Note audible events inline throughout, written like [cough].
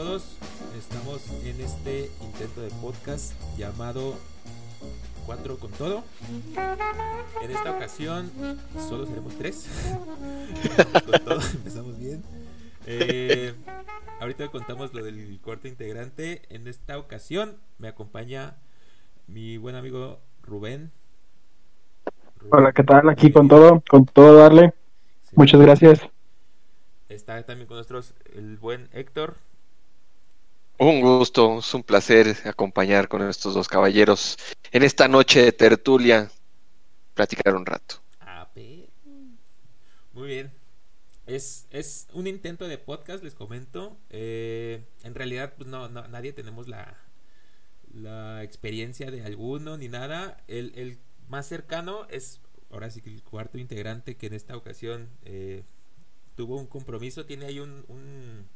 Todos, estamos en este intento de podcast llamado Cuatro con todo. En esta ocasión solo seremos tres. [laughs] con todo, empezamos bien. Eh, ahorita contamos lo del cuarto integrante. En esta ocasión me acompaña mi buen amigo Rubén. Rubén. Hola, ¿qué tal? Aquí con todo, con todo darle. Sí. Muchas gracias. Está también con nosotros el buen Héctor. Un gusto, es un placer acompañar con estos dos caballeros en esta noche de tertulia, platicar un rato. Muy bien. Es, es un intento de podcast, les comento. Eh, en realidad, pues no, no, nadie tenemos la, la experiencia de alguno ni nada. El, el, más cercano es, ahora sí que el cuarto integrante que en esta ocasión eh, tuvo un compromiso, tiene ahí un, un,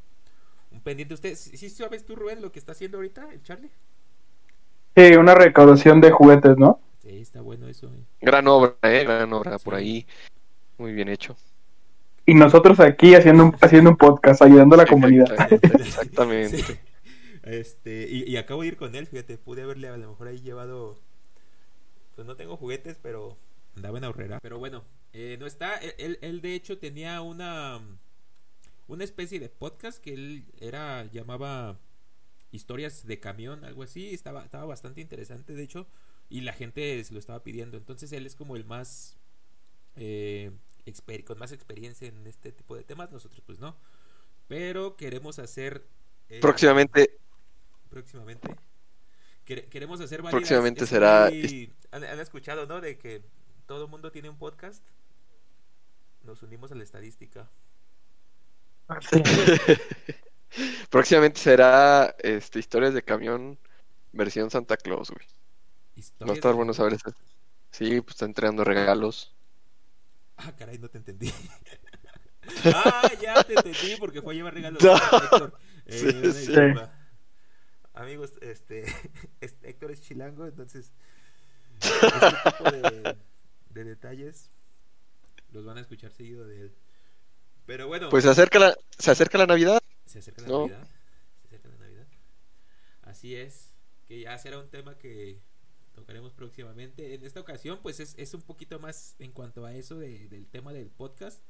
un pendiente. ¿Usted sí sabes tú, Rubén, lo que está haciendo ahorita el Charlie? Sí, una recaudación de juguetes, ¿no? Sí, está bueno eso. Eh. Gran obra, ¿eh? Gran obra sí. por ahí. Muy bien hecho. Y nosotros aquí haciendo un, haciendo un podcast, ayudando a la comunidad. [laughs] Exactamente. Sí. Este, y, y, acabo de ir con él, fíjate, pude haberle a lo mejor ahí llevado. Pues no tengo juguetes, pero andaba en ahorrera. Pero bueno, eh, no está. Él, él, de hecho tenía una una especie de podcast que él era llamaba historias de camión, algo así. Estaba estaba bastante interesante, de hecho, y la gente se lo estaba pidiendo. Entonces él es como el más eh, con más experiencia en este tipo de temas. Nosotros pues no. Pero queremos hacer eh, próximamente próximamente queremos hacer varias, próximamente será muy, han, han, escuchado no de que todo el mundo tiene un podcast nos unimos a la estadística sí. [laughs] próximamente será este historias de camión versión Santa Claus güey va a estar de... bueno saber eso sí pues está entregando regalos ah caray no te entendí [laughs] ah ya te entendí porque fue a llevar regalos [laughs] no. Héctor. Eh, sí, sí amigos, este, este, Héctor es chilango, entonces este tipo de, de, detalles los van a escuchar seguido de él. Pero bueno. Pues se acerca la, se acerca la Navidad. Se acerca la no. Navidad. Se acerca la Navidad. Así es, que ya será un tema que tocaremos próximamente. En esta ocasión, pues es, es un poquito más en cuanto a eso de, del tema del podcast.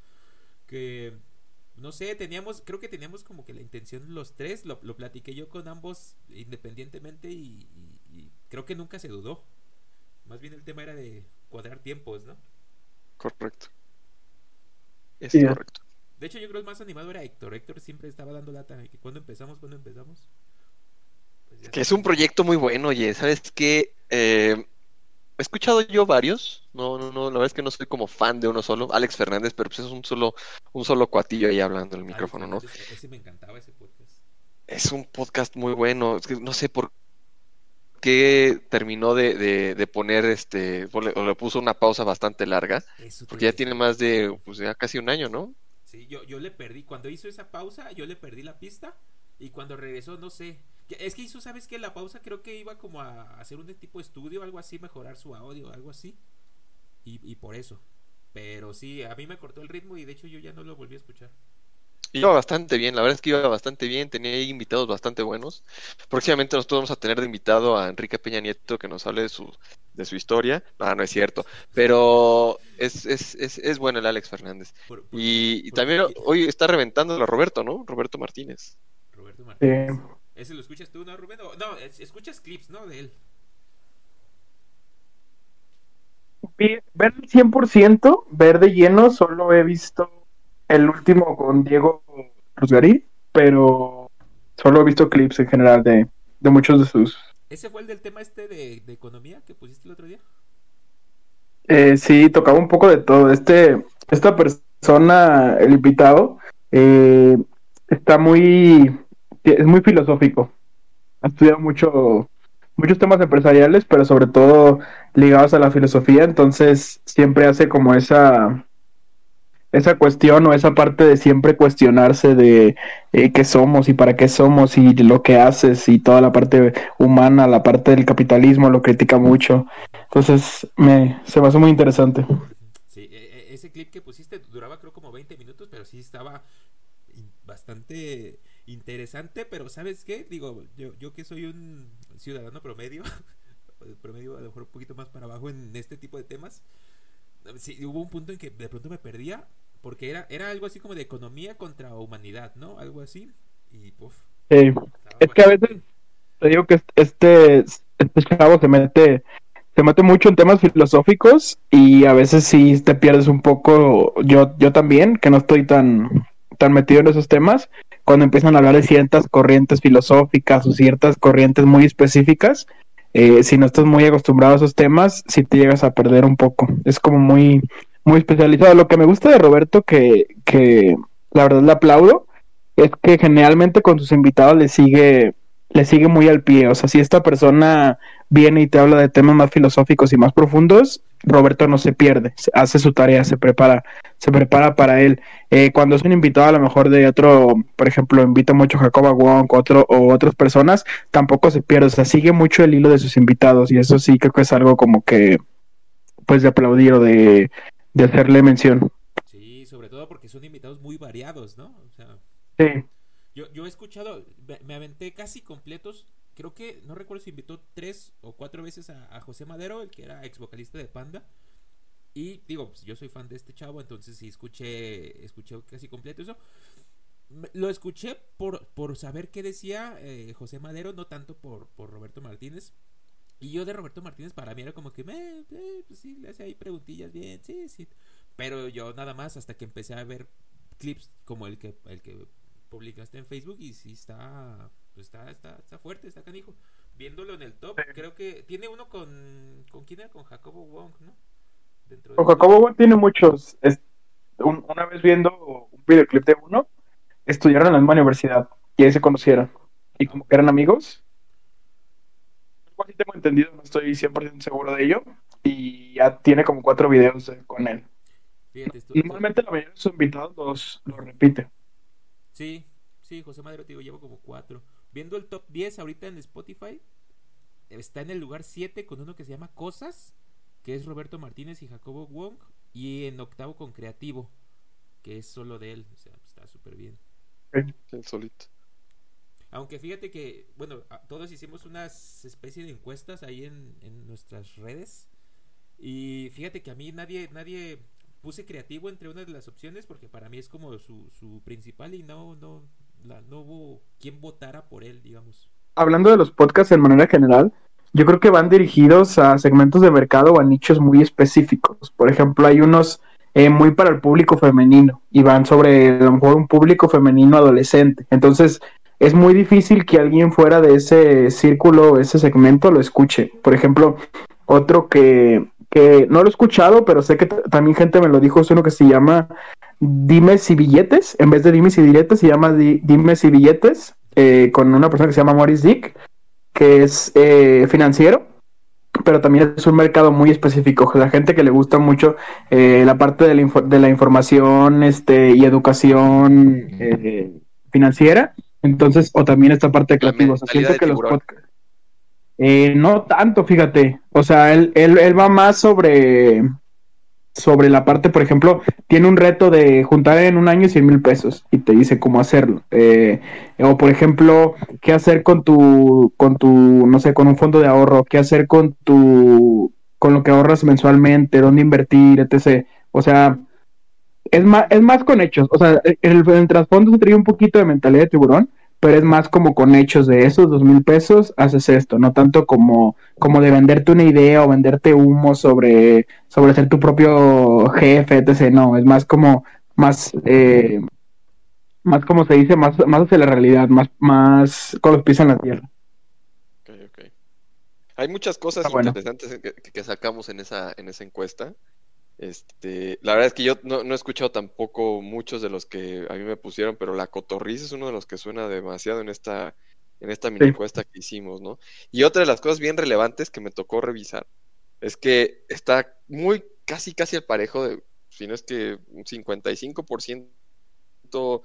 Que no sé, teníamos, creo que teníamos como que la intención los tres, lo, lo platiqué yo con ambos independientemente y, y, y, creo que nunca se dudó. Más bien el tema era de cuadrar tiempos, ¿no? Correcto. Es sí. correcto. De hecho, yo creo que el más animado era Héctor. Héctor siempre estaba dando lata que cuando empezamos, cuando empezamos. Pues que es un proyecto muy bueno, oye, ¿sabes qué? Eh, he escuchado yo varios, no, no, no, la verdad es que no soy como fan de uno solo, Alex Fernández, pero pues es un solo, un solo cuatillo ahí hablando en el micrófono, ¿no? Ese me encantaba ese podcast. Es un podcast muy bueno, es que no sé por qué terminó de, de, de poner este, o le, o le, puso una pausa bastante larga, porque ya tiene más de, pues ya casi un año, ¿no? Sí, yo, yo le perdí, cuando hizo esa pausa, yo le perdí la pista, y cuando regresó, no sé, es que hizo, ¿sabes qué? La pausa creo que iba como a hacer un tipo estudio, algo así, mejorar su audio, algo así. Y, y, por eso. Pero sí, a mí me cortó el ritmo y de hecho yo ya no lo volví a escuchar. Iba bastante bien, la verdad es que iba bastante bien, tenía invitados bastante buenos. Próximamente nosotros vamos a tener de invitado a Enrique Peña Nieto que nos hable de su, de su historia. No, no es cierto, pero es, es, es, es bueno el Alex Fernández. Por, por, y, y por, también hoy está reventando a Roberto, ¿no? Roberto Martínez. Roberto Martínez. Sí. ¿Ese lo escuchas tú, no, Rubén? No, escuchas clips, ¿no? De él. Ver el 100%, ver de lleno, solo he visto el último con Diego Rosgarín, pero solo he visto clips en general de, de muchos de sus... ¿Ese fue el del tema este de, de economía que pusiste el otro día? Eh, sí, tocaba un poco de todo. Este, esta persona, el invitado, eh, está muy es muy filosófico. Ha estudiado mucho, muchos temas empresariales, pero sobre todo ligados a la filosofía, entonces siempre hace como esa esa cuestión o esa parte de siempre cuestionarse de eh, qué somos y para qué somos y lo que haces y toda la parte humana, la parte del capitalismo lo critica mucho. Entonces me, se me hace muy interesante. Sí, ese clip que pusiste duraba creo como 20 minutos, pero sí estaba bastante interesante, pero ¿sabes qué? Digo, yo, yo que soy un ciudadano promedio, [laughs] promedio a lo mejor un poquito más para abajo en este tipo de temas, sí, hubo un punto en que de pronto me perdía, porque era, era algo así como de economía contra humanidad, ¿no? Algo así, y puff. Sí, es que a veces te digo que este, este chavo se mete se mete mucho en temas filosóficos y a veces sí te pierdes un poco, yo, yo también, que no estoy tan, tan metido en esos temas, cuando empiezan a hablar de ciertas corrientes filosóficas o ciertas corrientes muy específicas, eh, si no estás muy acostumbrado a esos temas, sí te llegas a perder un poco. Es como muy, muy especializado. Lo que me gusta de Roberto, que, que la verdad le aplaudo, es que generalmente con sus invitados le sigue, le sigue muy al pie. O sea, si esta persona viene y te habla de temas más filosóficos y más profundos, Roberto no se pierde, hace su tarea, se prepara, se prepara para él. Eh, cuando es un invitado a lo mejor de otro, por ejemplo, invita mucho a Jacoba Wong otro, o otras personas, tampoco se pierde, o sea, sigue mucho el hilo de sus invitados y eso sí creo que es algo como que, pues de aplaudir o de, de hacerle mención. Sí, sobre todo porque son invitados muy variados, ¿no? O sea, sí. Yo, yo he escuchado, me aventé casi completos creo que, no recuerdo si invitó tres o cuatro veces a, José Madero, el que era ex vocalista de Panda. Y digo, pues yo soy fan de este chavo, entonces sí escuché, escuché casi completo eso. Lo escuché por, por saber qué decía eh, José Madero, no tanto por, por Roberto Martínez. Y yo de Roberto Martínez para mí era como que, eh, pues sí, le hace ahí preguntillas bien, sí, sí. Pero yo nada más hasta que empecé a ver clips como el que, el que publicaste en Facebook y sí está pues está, está, está fuerte, está canijo. Viéndolo en el top, creo que tiene uno con. ¿Con quién era? Con Jacobo Wong, ¿no? Dentro con Jacobo Wong tiene muchos. una vez viendo un videoclip de uno, estudiaron en la misma universidad y ahí se conocieron. Y como que eran amigos. Algo así tengo entendido, no estoy 100% seguro de ello. Y ya tiene como cuatro videos con él. Normalmente la mayoría de sus invitados los, los repite. Sí, sí, José Madero, te digo, llevo como cuatro. Viendo el top 10 ahorita en Spotify, está en el lugar 7 con uno que se llama Cosas, que es Roberto Martínez y Jacobo Wong, y en octavo con Creativo, que es solo de él, o sea, está súper bien. El solito. Aunque fíjate que, bueno, todos hicimos unas especies de encuestas ahí en, en nuestras redes. Y fíjate que a mí nadie, nadie puse creativo entre una de las opciones porque para mí es como su, su principal y no, no, no hubo quien votara por él, digamos. Hablando de los podcasts en manera general, yo creo que van dirigidos a segmentos de mercado o a nichos muy específicos. Por ejemplo, hay unos eh, muy para el público femenino y van sobre a lo mejor un público femenino adolescente. Entonces, es muy difícil que alguien fuera de ese círculo, ese segmento, lo escuche. Por ejemplo, otro que, que no lo he escuchado, pero sé que también gente me lo dijo, es uno que se llama Dimes y Billetes, en vez de Dimes y Diretes, se llama Dimes y Billetes, eh, con una persona que se llama Morris Dick, que es eh, financiero, pero también es un mercado muy específico. La gente que le gusta mucho eh, la parte de la, de la, información este, y educación financiera, entonces, o también esta parte de creativos. siento que los podcasts. no tanto, fíjate. O sea, él, él, él va más sobre sobre la parte, por ejemplo, tiene un reto de juntar en un año 100 mil pesos y te dice cómo hacerlo. Eh, o, por ejemplo, qué hacer con tu, con tu, no sé, con un fondo de ahorro, qué hacer con tu, con lo que ahorras mensualmente, dónde invertir, etc. O sea, es más, es más con hechos. O sea, el, el trasfondo se trae un poquito de mentalidad de tiburón, pero es más como con hechos de esos dos mil pesos, haces esto, no tanto como, como de venderte una idea o venderte humo sobre, sobre ser tu propio jefe, etc. No, es más como, más, eh, más como se dice, más, más hacia la realidad, más, más con los pies en la tierra. Okay, okay. Hay muchas cosas interesantes que, que, sacamos en esa, en esa encuesta. Este, la verdad es que yo no, he escuchado tampoco muchos de los que a mí me pusieron, pero la cotorriza es uno de los que suena demasiado en esta, en esta mini encuesta que hicimos, ¿no? Y otra de las cosas bien relevantes que me tocó revisar es que está muy casi casi al parejo de, si no es que un 55%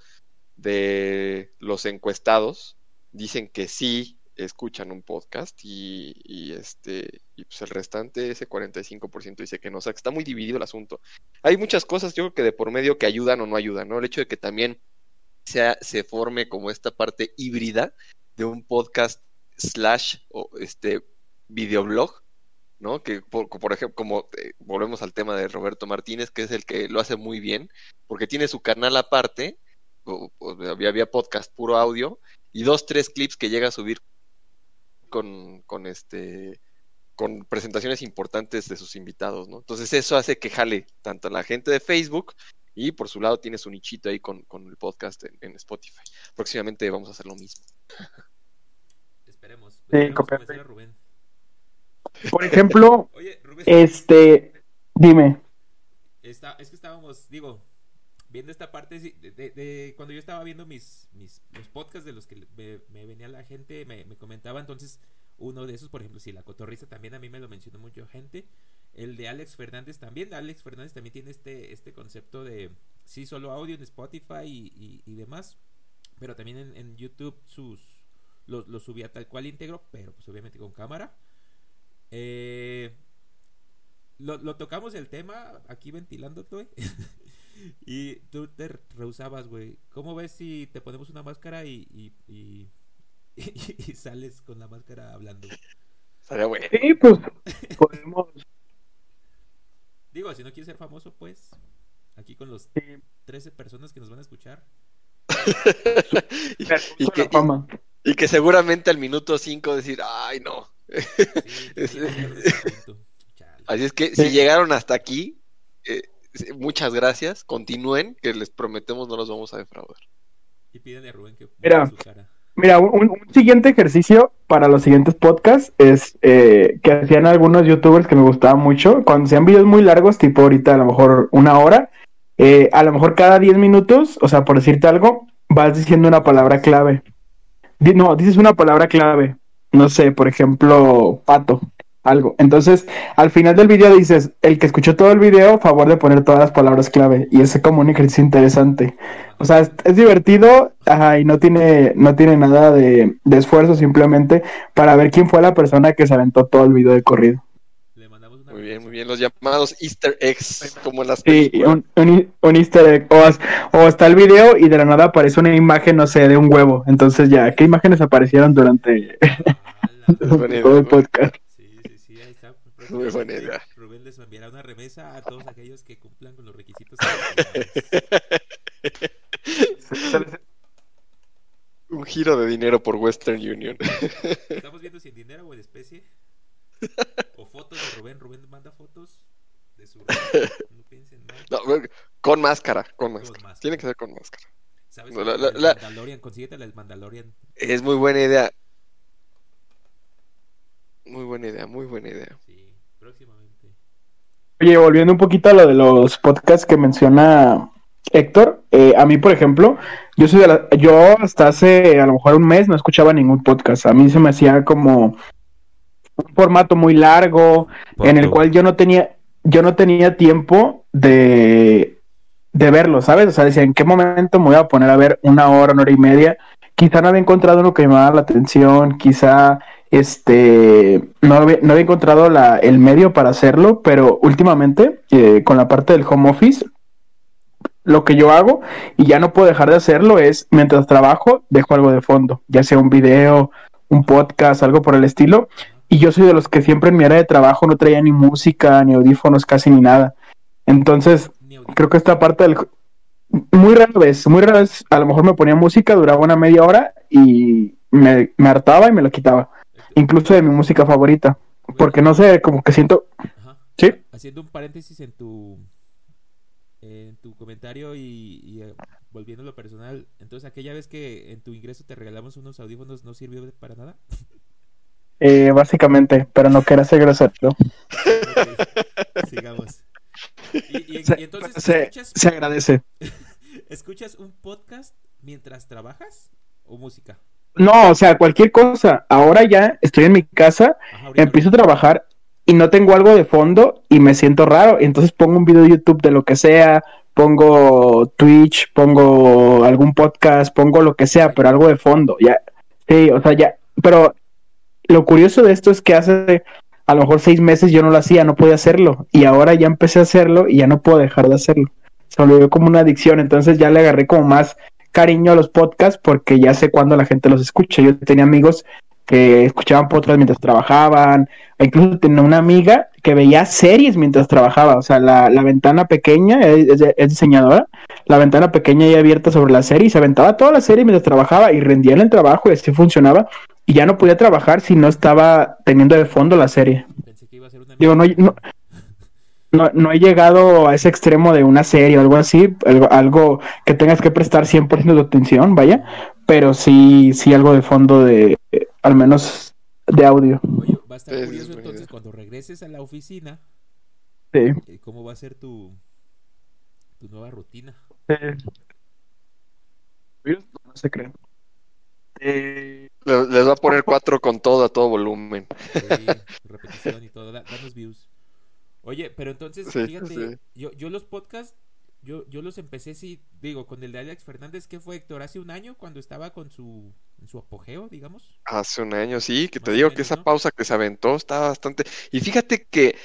de los encuestados dicen que sí escuchan un podcast y, este y pues el restante, ese 45% dice que no, o sea que está muy dividido el asunto. Hay muchas cosas, yo creo que de por medio que ayudan o no ayudan, ¿no? El hecho de que también se, se forme como esta parte híbrida de un podcast slash o este videoblog, ¿no? Que por, por ejemplo, como eh, volvemos al tema de Roberto Martínez, que es el que lo hace muy bien, porque tiene su canal aparte, había podcast puro audio, y dos, tres clips que llega a subir con, con este con presentaciones importantes de sus invitados, ¿no? Entonces eso hace que jale tanto a la gente de Facebook y por su lado tiene su nichito ahí con, con el podcast en, en, Spotify. Próximamente vamos a hacer lo mismo. [laughs] Esperemos. Sí, a Rubén. Por ejemplo, [laughs] Oye, Rubén, este, dime. está- es que estábamos, digo, viendo esta parte de, de- de cuando yo estaba viendo mis, mis los podcasts de los que me, venía la gente, me, me comentaba entonces uno de esos, por ejemplo, si la cotorriza también a mí me lo mencionó mucho gente. El de Alex Fernández también. Alex Fernández también tiene este, este concepto de sí, solo audio en Spotify y, y- y demás. Pero también en, YouTube sus los lo subía tal cual íntegro, pero pues obviamente con cámara. Eh, lo, lo tocamos el tema aquí ventilando, güey. [laughs] y tú te rehusabas, güey. ¿Cómo ves si te ponemos una máscara y, y, [laughs] y, y sales con la máscara hablando? Estaría bueno. Sí, pues podemos. Digo, si no quieres ser famoso, pues aquí con los sí, 13 personas que nos van a escuchar. [laughs] y, que, y que seguramente al minuto 5 decir, ay no. Sí. [laughs] Así es que Sí. si llegaron hasta aquí, eh, muchas gracias. Continúen, que les prometemos no los vamos a defraudar. Y pídenle a Rubén que Mira. su cara. Mira, un, un siguiente ejercicio para los siguientes podcasts es eh, que hacían algunos youtubers que me gustaban mucho. Cuando sean videos muy largos, tipo ahorita a lo mejor una hora, eh, a lo mejor cada 10 minutos, o sea, por decirte algo, vas diciendo una palabra clave. No, dices una palabra clave. No sé, por ejemplo, pato, algo. Entonces, al final del video dices, el que escuchó todo el video, favor de poner todas las palabras clave. Y es como un ejercicio interesante. O sea, es, es divertido ajá, y no tiene, no tiene nada de, de esfuerzo, simplemente para ver quién fue la persona que se aventó todo el video de corrido. Le mandamos una Muy bien, muy bien. Los llamados Easter eggs, como en las Sí, un, un, un easter egg. O, as- o está el video y de la nada aparece una imagen, no sé, de un huevo. Entonces ya, ¿qué imágenes aparecieron durante [laughs] todo el podcast? [laughs] Muy buena idea. Rubén les enviará una remesa a todos aquellos que cumplan con los requisitos. [laughs] Un giro de dinero por Western Union. [laughs] Estamos viendo si en dinero o en especie. O fotos de Rubén. Rubén manda fotos de su. No piensen mal. No, con máscara, con Con máscara. Tiene que ser con máscara. ¿Sabes? La- El la- la- Mandalorian, consíguete el Mandalorian. Es muy buena idea. Muy buena idea, muy buena idea. Próximamente. Oye, volviendo un poquito a lo de los podcasts que menciona Héctor, eh, a mí, por ejemplo, yo soy de la, yo hasta hace a lo mejor un mes no escuchaba ningún podcast. A mí se me hacía como un formato muy largo, en el cual yo no tenía, yo no tenía tiempo de, de verlo, ¿sabes? O sea, decía, ¿en qué momento me voy a poner a ver una hora, una hora y media? Quizá no había encontrado uno que me llamara la atención, quizá este no había, no había encontrado la, el medio para hacerlo, pero últimamente, eh, con la parte del home office, lo que yo hago, y ya no puedo dejar de hacerlo, es mientras trabajo, dejo algo de fondo, ya sea un video, un podcast, algo por el estilo. Y yo soy de los que siempre en mi área de trabajo no traía ni música, ni audífonos, casi ni nada. Entonces, creo que esta parte del... Muy rara vez, muy rara vez, a lo mejor me ponía música, duraba una media hora y me, me hartaba y me lo quitaba. Incluso de mi música favorita. Porque no sé, como que siento... Ajá. Sí. Haciendo un paréntesis en tu en tu comentario y, y, eh, volviendo a lo personal, entonces aquella vez que en tu ingreso te regalamos unos audífonos no sirvió para nada. [laughs] eh, básicamente, pero no quería ser grosero. Ok, Sigamos. Y, y- Se, y entonces se- escuchas, se agradece. [laughs] escuchas un podcast mientras trabajas o música. No, o sea, cualquier cosa. Ahora ya estoy en mi casa, Ajá, empiezo a trabajar y no tengo algo de fondo y me siento raro. Entonces pongo un video de YouTube de lo que sea, pongo Twitch, pongo algún podcast, pongo lo que sea, pero algo de fondo. Ya, sí, o sea, ya. Pero lo curioso de esto es que hace a lo mejor seis meses yo no lo hacía, no podía hacerlo. Y ahora ya empecé a hacerlo y ya no puedo dejar de hacerlo. Se volvió como una adicción, entonces ya le agarré como más cariño a los podcasts porque ya sé cuándo la gente los escucha. Yo tenía amigos que escuchaban podcasts mientras trabajaban, e incluso tenía una amiga que veía series mientras trabajaba, o sea, la, la ventana pequeña, es, es, diseñadora, la ventana pequeña y abierta sobre la serie, y se aventaba toda la serie mientras trabajaba y rendía en el trabajo y así funcionaba, y ya no podía trabajar si no estaba teniendo de fondo la serie. Pensé que iba a ser una Digo, no, no, no, no, he llegado a ese extremo de una serie o algo así, algo, algo que tengas que prestar 100% de atención, vaya, pero sí, sí algo de fondo de, al menos de audio. Oye, va a estar curioso entonces cuando regreses a la oficina, sí. Eh, ¿cómo va a ser tu, tu nueva rutina? No se creen. Eh... Les va a poner cuatro con todo a todo volumen. Sí, repetición y todo, danos views. Oye, pero entonces, fíjate, Yo, yo los podcasts yo, yo los empecé, sí, digo, con el de Alex Fernández, ¿qué fue, Héctor? ¿Hace un año cuando estaba con su, en su apogeo, digamos? Hace un año, sí, que te digo que esa pausa que se aventó estaba bastante... Y fíjate que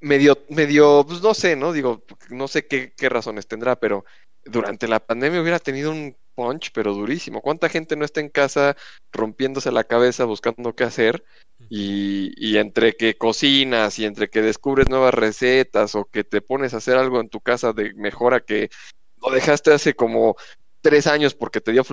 medio, medio, pues no sé, ¿no? Digo, no sé qué, qué razones tendrá, pero durante la pandemia hubiera tenido un punch, pero durísimo. ¿Cuánta gente no está en casa rompiéndose la cabeza buscando qué hacer? Y, y, entre que cocinas y entre que descubres nuevas recetas o que te pones a hacer algo en tu casa de mejora que lo dejaste hace como tres años porque te dio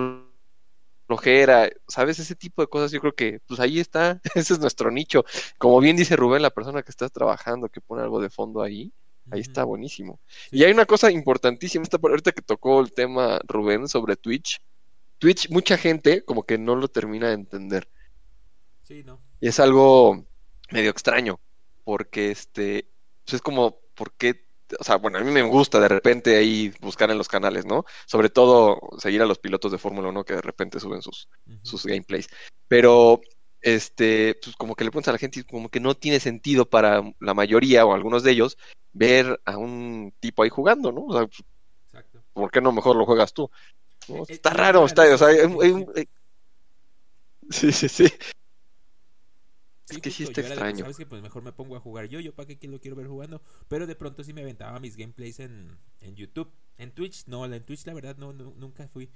flojera, ¿sabes? Ese tipo de cosas yo creo que pues ahí está, [laughs] ese es nuestro nicho. Como bien dice Rubén, la persona que está trabajando, que pone algo de fondo ahí, ahí está buenísimo. Y hay una cosa importantísima, esta, ahorita que tocó el tema Rubén sobre Twitch, Twitch mucha gente como que no lo termina de entender. Sí, ¿no? Y es algo medio extraño, porque este, pues es como, ¿por qué? O sea, bueno, a mí me gusta de repente ahí buscar en los canales, ¿no? Sobre todo seguir a los pilotos de Fórmula 1 que de repente suben sus, sus gameplays. Pero, este, pues como que le pones a la gente como que no tiene sentido para la mayoría o algunos de ellos ver a un tipo ahí jugando, ¿no? O sea, pues, Exacto. ¿por qué no mejor lo juegas tú? Eh, está raro, está, o sea, sí, sí, sí es que sí está extraño. Sabes que pues mejor me pongo a jugar yo, yo para qué lo quiero ver jugando. Pero de pronto sí me aventaba mis gameplays en, en YouTube. En Twitch, no, en Twitch la verdad no, nunca fui.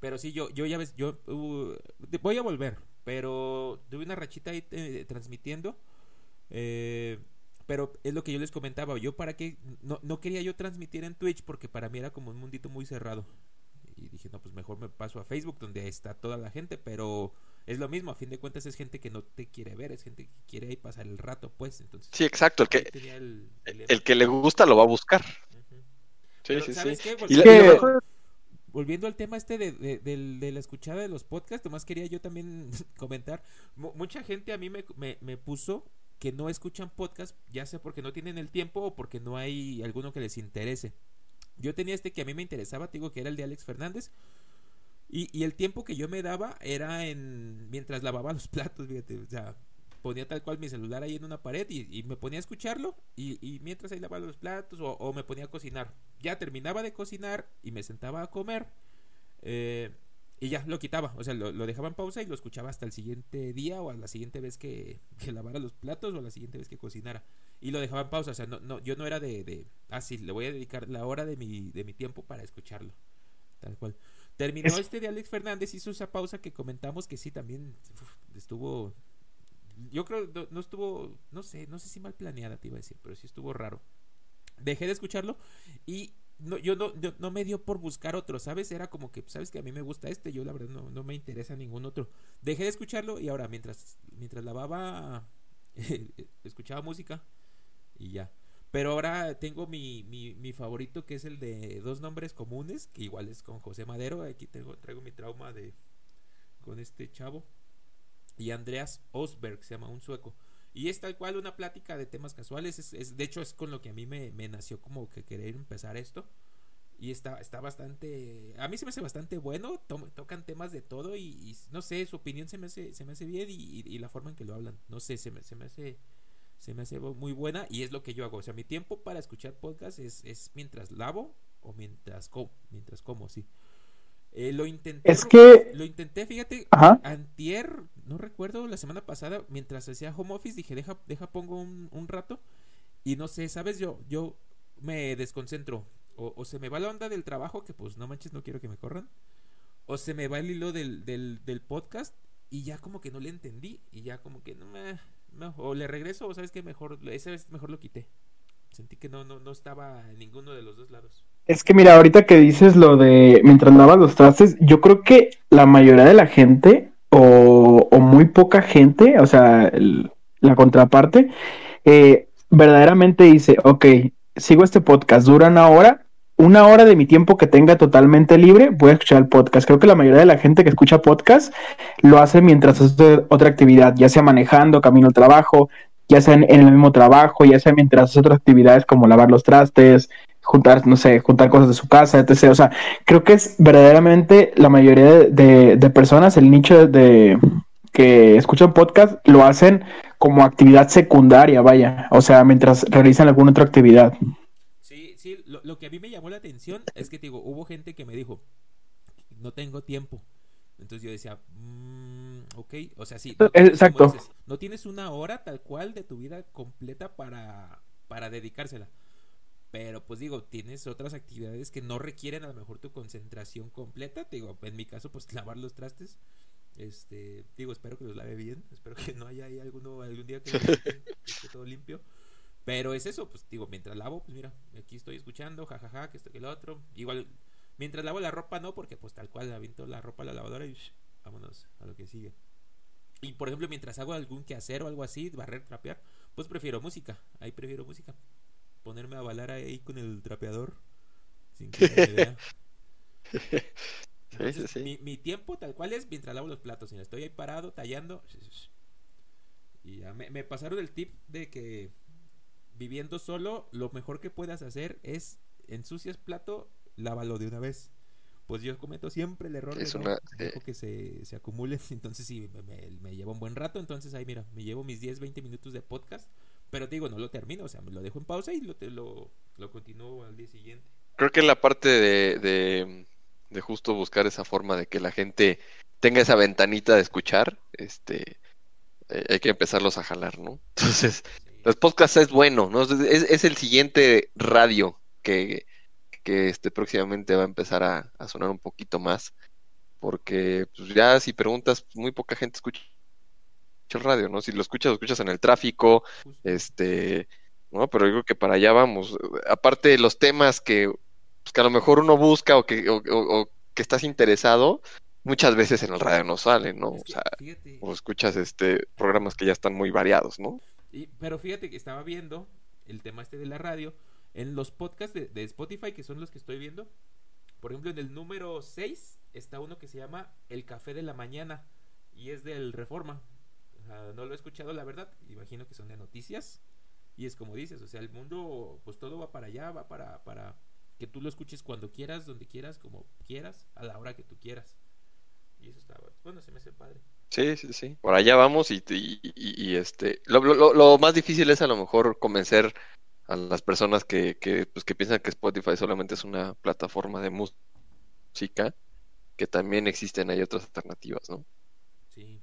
Pero sí, yo, yo ya ves, yo uh, voy a volver. Pero tuve una rachita ahí eh, transmitiendo. Eh, pero es lo que yo les comentaba. Yo para qué, no, no quería yo transmitir en Twitch porque para mí era como un mundito muy cerrado. Y dije, no, pues mejor me paso a Facebook donde está toda la gente. Pero es lo mismo, a fin de cuentas es gente que no te quiere ver, es gente que quiere ahí pasar el rato, pues. Entonces, sí, exacto, el que, el, que le gusta lo va a buscar. Sí, sí, sí. Volviendo, al tema este de, la escuchada de los podcasts, nomás quería yo también [laughs] comentar, mucha gente a mí me, me, puso que no escuchan podcast, ya sea porque no tienen el tiempo o porque no hay alguno que les interese. Yo tenía este que a mí me interesaba, te digo que era el de Alex Fernández, y, y, el tiempo que yo me daba era en mientras lavaba los [laughs] platos, fíjate, o sea, ponía tal cual mi celular ahí en una pared y, me ponía a escucharlo y, y, mientras ahí lavaba los platos o, me ponía a cocinar. Ya terminaba de cocinar y me sentaba a comer eh, y ya lo quitaba, o sea, lo, dejaba en pausa y lo escuchaba hasta el siguiente día o a la siguiente vez que, que, lavara los platos o a la siguiente vez que cocinara. Y lo dejaba en pausa, o sea, no, no, yo no era de, de, ah, sí, le voy a dedicar la hora de mi, de mi tiempo para escucharlo, tal cual. Terminó este de Alex Fernández, hizo esa pausa que comentamos que sí también estuvo. Yo creo no, estuvo, no sé, no sé si mal planeada te iba a decir, pero sí estuvo raro. Dejé de escucharlo y no, yo no, no, me dio por buscar otro, ¿sabes? Era como que, sabes que a mí me gusta este, yo la verdad no, no me interesa ningún otro. Dejé de escucharlo y ahora mientras, mientras lavaba, [laughs] escuchaba música y ya. Pero ahora tengo mi, mi, mi, favorito que es el de dos nombres comunes, que igual es con José Madero. Aquí tengo, traigo mi trauma de con este chavo. Y Andreas Osberg, se llama un sueco. Y es tal cual una plática de temas casuales. Es, de hecho, es con lo que a mí me, me, nació como que querer empezar esto. Y está, está bastante. A mí se me hace bastante bueno. tocan temas de todo. Y, no sé, su opinión se me hace, se me hace bien. Y, la forma en que lo hablan. No sé, se me, se me hace se me hace muy buena y es lo que yo hago. O sea, mi tiempo para escuchar podcast es, es mientras lavo o mientras como, mientras como, sí. Eh, lo intenté. Es que. Lo intenté, fíjate. Ajá. Antier, no recuerdo, la semana pasada, mientras hacía home office, dije, deja, deja pongo un, un rato. Y no sé, ¿sabes? Yo, yo me desconcentro. o, se me va la onda del trabajo, que pues no manches, no quiero que me corran, o se me va el hilo del, del, del podcast y ya como que no le entendí y ya como que no me... o le regreso o sabes que mejor, esa vez mejor lo quité. Sentí que no, no, no estaba en ninguno de los dos lados. Es que mira, ahorita que dices lo de mientras lavas los trastes, yo creo que la mayoría de la gente o, muy poca gente, o sea, la contraparte, eh, verdaderamente dice, ok, sigo este podcast, dura una hora, una hora de mi tiempo que tenga totalmente libre, voy a escuchar el podcast. Creo que la mayoría de la gente que escucha podcast lo hace mientras hace otra actividad, ya sea manejando, camino al trabajo, ya sea en, el mismo trabajo, ya sea mientras hace otras actividades como lavar los trastes, juntar, no sé, juntar cosas de su casa, etc. O sea, creo que es verdaderamente la mayoría de, personas, el nicho de, que escuchan podcast, lo hacen como actividad secundaria, vaya, o sea, mientras realizan alguna otra actividad. Sí, sí, lo, que a mí me llamó la atención es que, digo, hubo gente que me dijo, no tengo tiempo. Entonces yo decía, mmm, ok, o sea, sí. Exacto. no tienes una hora tal cual de tu vida completa para, para dedicársela. Pero pues digo, tienes otras actividades que no requieren a lo mejor tu concentración completa. digo, en mi caso, pues lavar los trastes. Este, digo, espero que los lave bien. Espero que no haya ahí alguno algún día que, [laughs] esté todo limpio. Pero es eso, pues digo, mientras lavo, pues mira, aquí estoy escuchando, jajaja, que esto que lo otro. Igual, mientras lavo la ropa, no, porque pues tal cual aviento la ropa a la lavadora y vámonos a lo que sigue. Y por ejemplo, mientras hago algún quehacer o algo así, barrer, trapear, pues prefiero música. Ahí prefiero música. Ponerme a balar ahí con el trapeador. Sin que me vea. [laughs] Mi, tiempo tal cual es mientras lavo los platos. Y estoy ahí parado, tallando. Y ya me, pasaron el tip de que viviendo solo, lo mejor que puedas hacer es ensucias plato, lávalo de una vez. Pues yo cometo siempre el error de que se, se acumule. [laughs] Entonces, sí, me, me, lleva un buen rato. Entonces, ahí mira, me llevo mis 10, 20 minutos de podcast. Pero te digo, no lo termino. O sea, me lo dejo en pausa y lo, lo, lo continúo al día siguiente. Creo que la parte de de justo buscar esa forma de que la gente tenga esa ventanita de escuchar, este, eh, hay que empezarlos a jalar, ¿no? [laughs] Entonces, los podcasts es bueno, ¿no? Es, el siguiente radio que, que este, próximamente va a empezar a, sonar un poquito más, porque pues ya si preguntas, muy poca gente escucha el radio, ¿no? Si lo escuchas, lo escuchas en el tráfico, este, ¿no? Pero yo creo que para allá vamos. Aparte de los temas que pues, que a lo mejor uno busca o que, o, que estás interesado, muchas veces en el radio no salen, ¿no? o sea, o escuchas este programas que ya están muy variados, ¿no? Y, pero fíjate que estaba viendo el tema este de la radio en los podcasts de, de, Spotify, que son los que estoy viendo. Por ejemplo, en el número 6 está uno que se llama El Café de la Mañana y es del Reforma. Sea, no lo he escuchado, la verdad. Imagino que son de noticias. Y es como dices, o sea, el mundo, pues todo va para allá, va para, para, que tú lo escuches cuando quieras, donde quieras, como quieras, a la hora que tú quieras. Y eso está, bueno, se me hace padre. Sí, sí, sí. Por allá vamos y, y, este, lo, lo, lo, más difícil es a lo mejor convencer a las personas que, que, pues, que piensan que Spotify solamente es una plataforma de música, que también existen, hay otras alternativas, ¿no? Sí.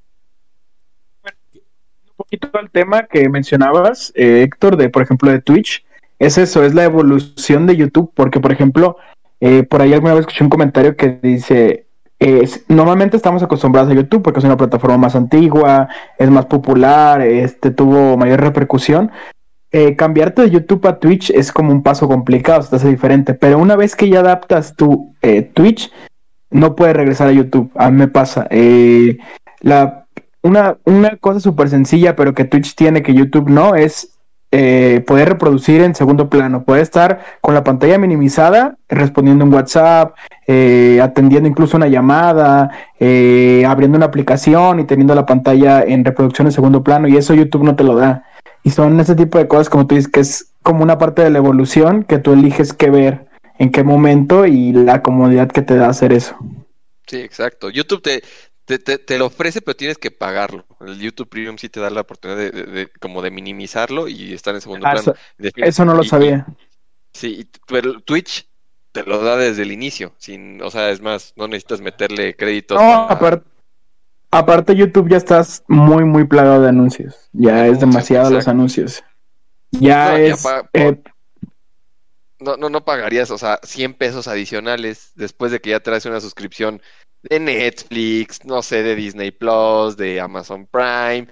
Poquito al tema que mencionabas, eh, Héctor, de por ejemplo de Twitch es eso, es la evolución de YouTube, porque por ejemplo, eh, por ahí alguna vez escuché un comentario que dice, normalmente estamos acostumbrados a YouTube porque es una plataforma más antigua, es más popular, este tuvo mayor repercusión. Eh, cambiarte de YouTube a Twitch es como un paso complicado, se hace diferente, pero una vez que ya adaptas tu eh, Twitch, no puedes regresar a YouTube. A mí me pasa. la, una, una cosa súper sencilla, pero que Twitch tiene que YouTube no, es eh, poder reproducir en segundo plano, puede estar con la pantalla minimizada, respondiendo en WhatsApp, eh, atendiendo incluso una llamada, eh, abriendo una aplicación y teniendo la pantalla en reproducción en segundo plano, y eso YouTube no te lo da. Y son ese tipo de cosas, como tú dices, que es como una parte de la evolución que tú eliges qué ver, en qué momento y la comodidad que te da hacer eso. Sí, exacto. YouTube te, te, te, lo ofrece, pero tienes que pagarlo. El YouTube Premium sí te da la oportunidad de, como de minimizarlo y estar en segundo ah, plano. Eso, no lo sabía. sí, pero Twitch te lo da desde el inicio. Sin, o sea, es más, no necesitas meterle créditos. No, aparte, YouTube ya estás muy, muy plagado de anuncios. Ya es demasiado los anuncios. Ya es. Eh, no, no, no pagarías, o sea, 100 pesos adicionales después de que ya traes una suscripción de Netflix, no sé, de Disney Plus, de Amazon Prime.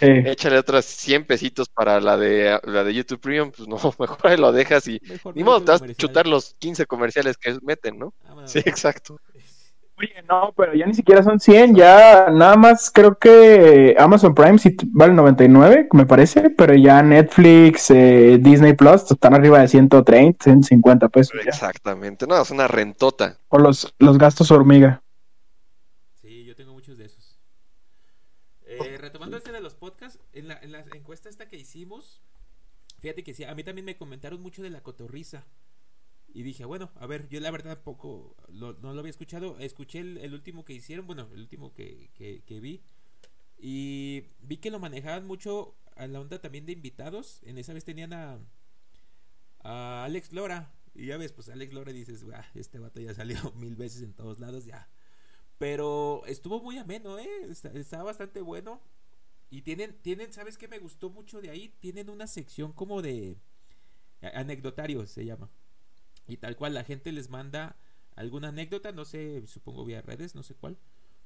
Eh, Échale otras 100 pesitos para la de la de YouTube Premium, pues no, [laughs] mejor ahí lo dejas y Mejor ni modo, te vas a chutar los 15 comerciales que meten, ¿no? Ah, bueno, Sí, exacto. Oye, no, pero ya ni siquiera son 100, ya nada más creo que Amazon Prime sí vale 99, me parece, pero ya Netflix, eh, Disney Plus están arriba de 130, 150 pesos. ya. Exactamente. No, es una rentota. O los, los gastos hormiga. Sí, yo tengo muchos de esos. Eh, retomando este de los podcasts, en la, en la encuesta esta que hicimos, fíjate que sí, a mí también me comentaron mucho de la cotorriza. Y dije, bueno, a ver, yo la verdad poco, lo- no lo había escuchado. Escuché el, último que hicieron, bueno, el último que, que, que vi. Y vi que lo manejaban mucho a la onda también de invitados. En esa vez tenían a, a Alex Lora. Y ya ves, pues Alex Lora dices, "Bah, este vato ya salió [laughs] mil veces en todos lados, ya. Pero estuvo muy ameno, ¿eh? Está bastante bueno. Y tienen, tienen, ¿sabes qué me gustó mucho de ahí? Tienen una sección como de anecdotario, se llama. Y tal cual, la gente les manda alguna anécdota, no sé, supongo vía redes, no sé cuál.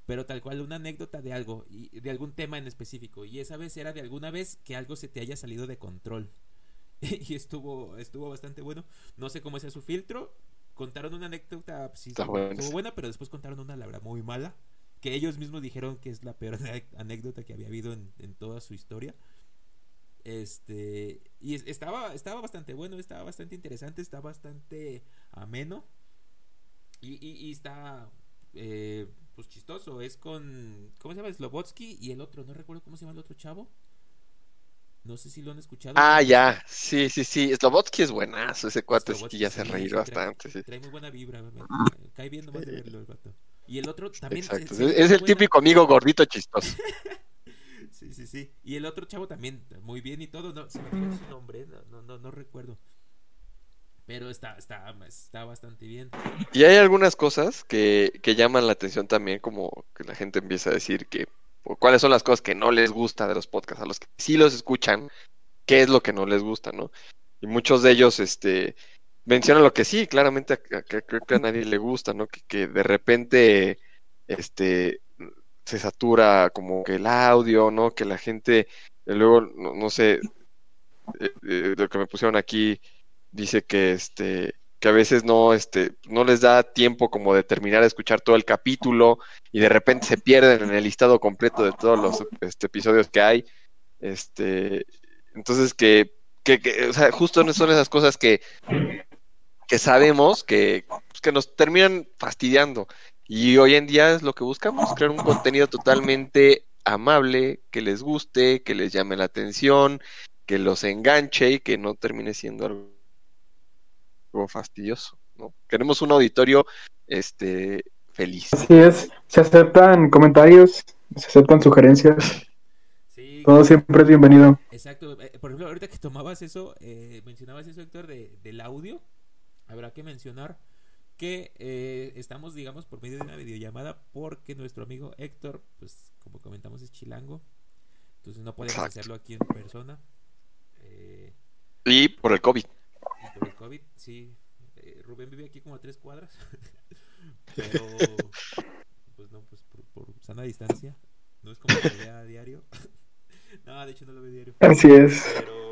Pero tal cual, una anécdota de algo, y de algún tema en específico. Y esa vez era de alguna vez que algo se te haya salido de control. [laughs] y estuvo, estuvo bastante bueno. No sé cómo sea su filtro. Contaron una anécdota, pues, sí, Está estuvo, buena, pero después contaron una, la verdad, muy mala. Que ellos mismos dijeron que es la peor [laughs] anécdota que había habido en, en toda su historia. Este. Y es- estaba, estaba bastante bueno, estaba bastante interesante, está bastante ameno. Y, y, y está. eh, pues chistoso. Es con. ¿Cómo se llama? Slobotsky y el otro. No recuerdo cómo se llama el otro chavo. No sé si lo han escuchado. Ah, ya. Sí, sí, sí. Slobotsky es buenazo. Ese cuate sí Slobotsky, ya se reír trae- bastante, sí. Trae muy buena vibra. me- me cae bien nomás de verlo el vato. Y el otro también. se- Exacto. se ve Es el buena- típico amigo gordito chistoso. [laughs] Sí, sí, sí. Y el otro chavo también, muy bien y todo. No, se me fue su nombre, no, no, no, no recuerdo. Pero está, está, está bastante bien. Y hay algunas cosas que, que llaman la atención también, como que la gente empieza a decir que o cuáles son las cosas que no les gusta de los podcasts, a los que sí los escuchan, qué es lo que no les gusta, ¿no? Y muchos de ellos, este, mencionan lo que sí, claramente a- a- que creo que a nadie le gusta, ¿no? Que, que de repente, este, se satura como que el audio, ¿no? Que la gente, eh, luego, no, no sé, eh, eh, lo que me pusieron aquí dice que este que a veces no este no les da tiempo como de terminar de escuchar todo el capítulo y de repente se pierden en el listado completo de todos los este, episodios que hay este entonces que, que, que, o sea justo son esas cosas que que sabemos que pues, que nos terminan fastidiando y hoy en día es lo que buscamos crear un contenido totalmente amable que les guste que les llame la atención que los enganche y que no termine siendo algo algo fastidioso, ¿no? Queremos un auditorio este feliz. Así es, se aceptan comentarios, se aceptan sugerencias, Sí, todo siempre es bienvenido. exacto. Eh, Por ejemplo, ahorita que tomabas eso, eh, mencionabas eso, Héctor, de, del audio. Habrá que mencionar que eh, estamos, digamos, por medio de una videollamada porque nuestro amigo Héctor, pues como comentamos, es chilango. Entonces no podemos Exacto. hacerlo aquí en persona. Eh, Y por el COVID. Y por el COVID, sí. Eh, Rubén vive aquí como a tres cuadras. [laughs] Pero, pues no, pues por, por sana distancia. No es como que vea a diario. [laughs] no, de hecho no lo veo diario. Así es. Pero,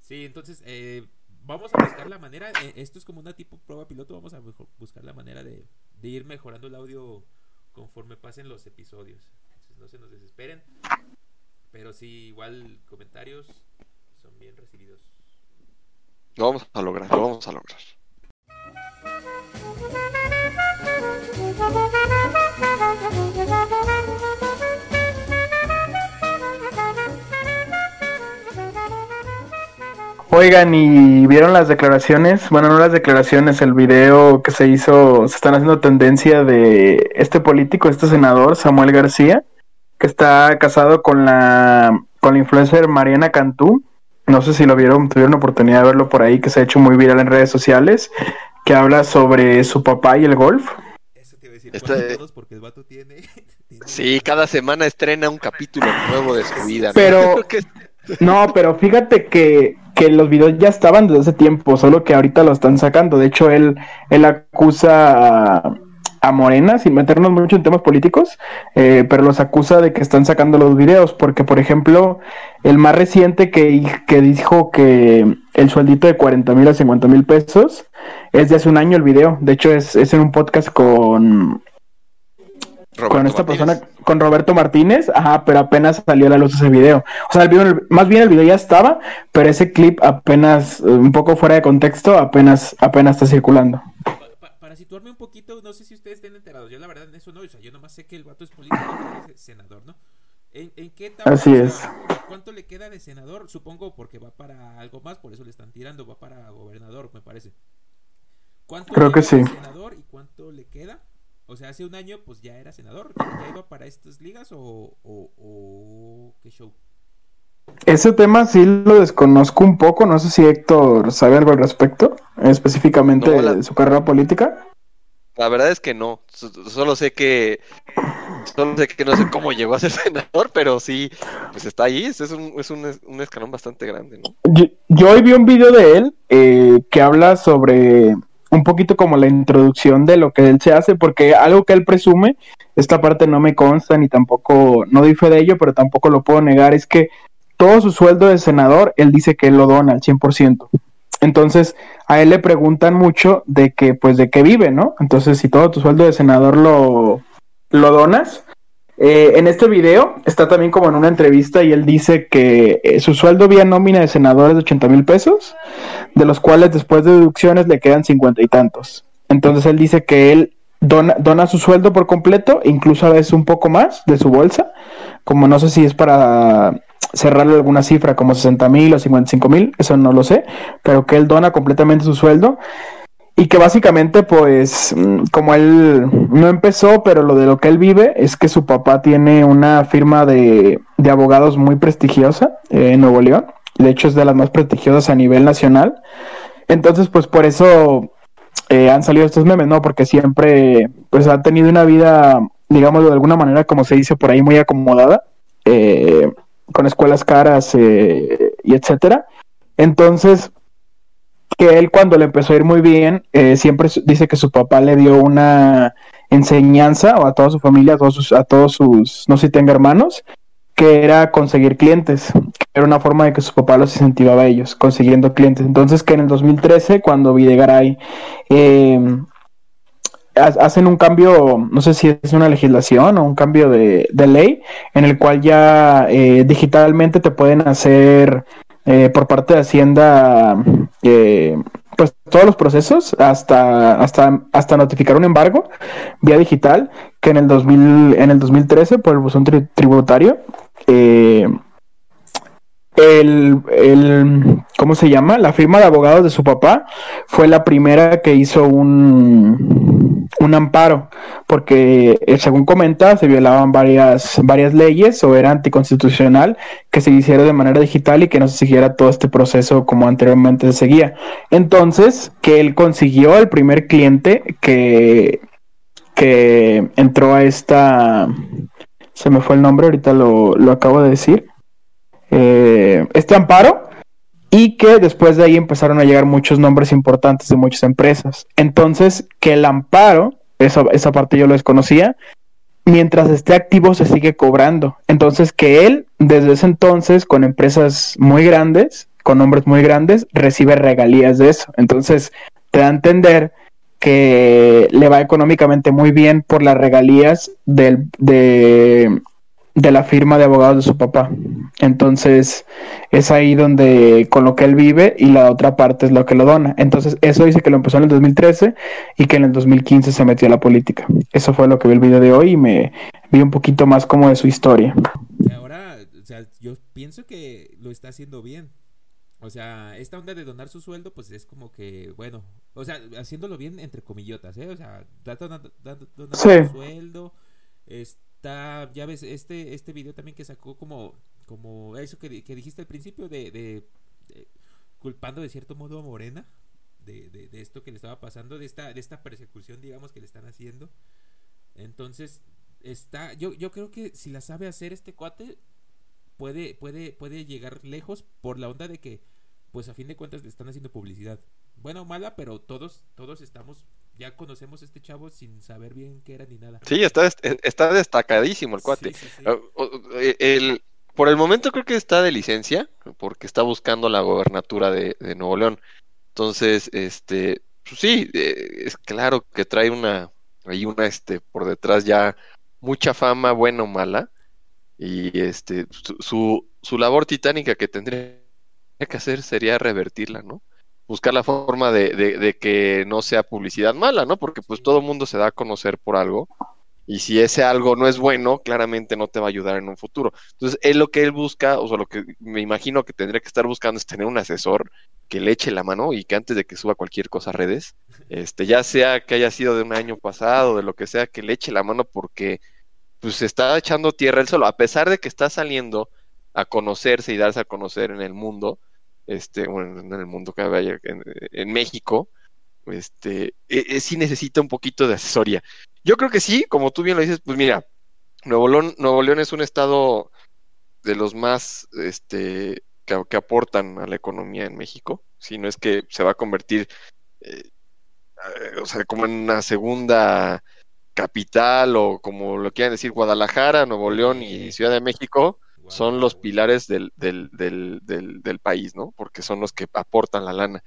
sí, entonces, eh, vamos a buscar la manera. eh, esto es como una tipo prueba piloto. Vamos a buscar la manera de, de ir mejorando el audio conforme pasen los episodios. Entonces, no se nos desesperen. Pero sí, igual comentarios son bien recibidos. Lo vamos a lograr, lo vamos a lograr. [laughs] Oigan, ¿y vieron las declaraciones? Bueno, no las declaraciones, el video que se hizo, se están haciendo tendencia de este político, este senador, Samuel García, que está casado con la, con la influencer Mariana Cantú. No sé si lo vieron, tuvieron oportunidad de verlo por ahí, que se ha hecho muy viral en redes sociales, que habla sobre su papá y el golf. Eso te iba a decir, Esta- ¿cuál de todos? Porque el vato [laughs] tiene. Sí, cada semana estrena un capítulo nuevo de su vida. ¿no? Pero- [laughs] No, pero fíjate que que los videos ya estaban desde hace tiempo, solo que ahorita lo están sacando. De hecho, él, él acusa a, a Morena, sin meternos mucho en temas políticos, eh, pero los acusa de que están sacando los videos, porque por ejemplo, el más reciente que, que dijo que el sueldito de 40 mil a 50 mil pesos es de hace un año el video, de hecho es, es en un podcast con... Roberto con esta Martínez. persona, con Roberto Martínez, ajá, pero apenas salió a la luz ese video. O sea, el video- más bien el video ya estaba, pero ese clip apenas, eh, un poco fuera de contexto, apenas, apenas está circulando. Pa- pa- para situarme un poquito, no sé si ustedes estén enterados. Yo la verdad en eso no, o sea, yo nomás sé que el vato es político, que es senador, ¿no? ¿En, en qué etapa? Así o sea, es. ¿Cuánto le queda de senador? Supongo porque va para algo más, por eso le están tirando, va para gobernador, me parece. ¿Cuánto Creo que lleva de sí. senador y cuánto le queda? O sea, hace un año pues ya era senador, ¿ya, ya iba para estas ligas o, o, o qué show? Ese tema sí lo desconozco un poco, no sé si Héctor sabe algo al respecto, específicamente No, la- de su carrera política. La verdad es que no. So- Solo sé que. Solo sé que no sé cómo llegó a ser [laughs] senador, pero sí, pues está ahí. Es un, es un, un escalón bastante grande, ¿no? Yo, yo hoy vi un video de él eh, que habla sobre un poquito como la introducción de lo que él se hace, porque algo que él presume, esta parte no me consta ni tampoco, no doy fe de ello, pero tampoco lo puedo negar, es que todo su sueldo de senador, él dice que él lo dona al 100%. Entonces, a él le preguntan mucho de que, pues, de qué vive, ¿no? Entonces, si todo tu sueldo de senador lo, lo donas, eh, en este video está también como en una entrevista y él dice que eh, su sueldo vía nómina de senador es de 80 mil pesos, de los cuales después de deducciones le quedan 50 y tantos. Entonces él dice que él dona, dona su sueldo por completo, incluso a veces un poco más de su bolsa, como no sé si es para cerrarle alguna cifra como 60 mil o 55 mil, eso no lo sé, pero que él dona completamente su sueldo y que básicamente pues mm, como él no empezó, pero lo de lo que él vive es que su papá tiene una firma de, de abogados muy prestigiosa en Nuevo León, de hecho es de las más prestigiosas a nivel nacional, entonces pues por eso eh, han salido estos memes, ¿no? Porque siempre pues ha tenido una vida, digamos de alguna manera como se dice por ahí, muy acomodada, eh, con escuelas caras eh, y etcétera. Entonces, que él cuando le empezó a ir muy bien, eh, siempre dice que su papá le dio una enseñanza o a toda su familia, a todos sus, a todos sus, no sé si tenga hermanos, que era conseguir clientes, era una forma de que su papá los incentivaba a ellos, consiguiendo clientes. Entonces que en el 2013, cuando Videgaray ha- hacen un cambio, no sé si es una legislación o un cambio de, de ley, en el cual ya eh, digitalmente te pueden hacer eh, por parte de Hacienda eh, pues todos los procesos hasta, hasta, hasta notificar un embargo vía digital que en el 2000, en el 2013 por el buzón tri- tributario eh, el, el, ¿cómo se llama? La firma de abogados de su papá fue la primera que hizo un, un amparo, porque eh, según comenta, se violaban varias, varias leyes o era anticonstitucional que se hiciera de manera digital y que no se siguiera todo este proceso como anteriormente se seguía. Entonces, que él consiguió el primer cliente que, que entró a esta, se me fue el nombre, ahorita lo, lo acabo de decir, eh, este amparo y que después de ahí empezaron a llegar muchos nombres importantes de muchas empresas. Entonces, que el amparo, esa, esa parte yo lo desconocía, mientras esté activo se sigue cobrando. Entonces, que él, desde ese entonces, con empresas muy grandes, con nombres muy grandes, recibe regalías de eso. Entonces, te da a entender que le va económicamente muy bien por las regalías del, de, de la firma de abogados de su papá. Entonces, es ahí donde con lo que él vive y la otra parte es lo que lo dona. Entonces, eso dice que lo empezó en el 2013 y que en el 2015 se metió a la política. Eso fue lo que vi el video de hoy y me vi un poquito más como de su historia. Y ahora, o sea, yo pienso que lo está haciendo bien. O sea, esta onda de donar su sueldo, pues es como que, bueno, o sea, haciéndolo bien entre comillotas, ¿eh? O sea, está donando, dando- donando Sí. su sueldo, está, ya ves, este, este video también que sacó como, como eso que, di- que dijiste al principio de, de- culpando de cierto modo a Morena de, de, de esto que le estaba pasando, de esta, de esta persecución, digamos, que le están haciendo. Entonces, está, yo, yo creo que si la sabe hacer este cuate, puede, puede, puede llegar lejos por la onda de que pues a fin de cuentas le están haciendo publicidad. Buena o mala, pero todos, todos estamos, ya conocemos a este chavo sin saber bien qué era ni nada. Sí, está, está destacadísimo el cuate. Ah, eh, el, por el momento creo que está de licencia, porque está buscando la gobernatura de, Nuevo León. Entonces, este, pues sí, eh, es claro que trae una, hay una, este, por detrás ya mucha fama, buena o mala. Y este, su, su labor titánica que tendría que hacer sería revertirla, ¿no? Buscar la forma de, de, que no sea publicidad mala, ¿no? Porque pues todo mundo se da a conocer por algo. Y si ese algo no es bueno, claramente no te va a ayudar en un futuro. Entonces, él lo que él busca, o sea, lo que me imagino que tendría que estar buscando es tener un asesor que le eche la mano y que antes de que suba cualquier cosa a redes, este, ya sea que haya sido de un año pasado, de lo que sea, que le eche la mano porque pues se está echando tierra él solo, a pesar de que está saliendo a conocerse y darse a conocer en el mundo, este, bueno, en el mundo que vaya, en, México, este, e, e, sí necesita un poquito de asesoría. Yo creo que sí, como tú bien lo dices, pues mira, Nuevo León, Nuevo León es un estado de los más, este, que, aportan a la economía en México, si no es que se va a convertir, eh, o sea, como en una segunda capital o como lo quieran decir, Guadalajara, Nuevo León y Ciudad de México, son los pilares del, del, del, del, país, ¿no? Porque son los que aportan la lana.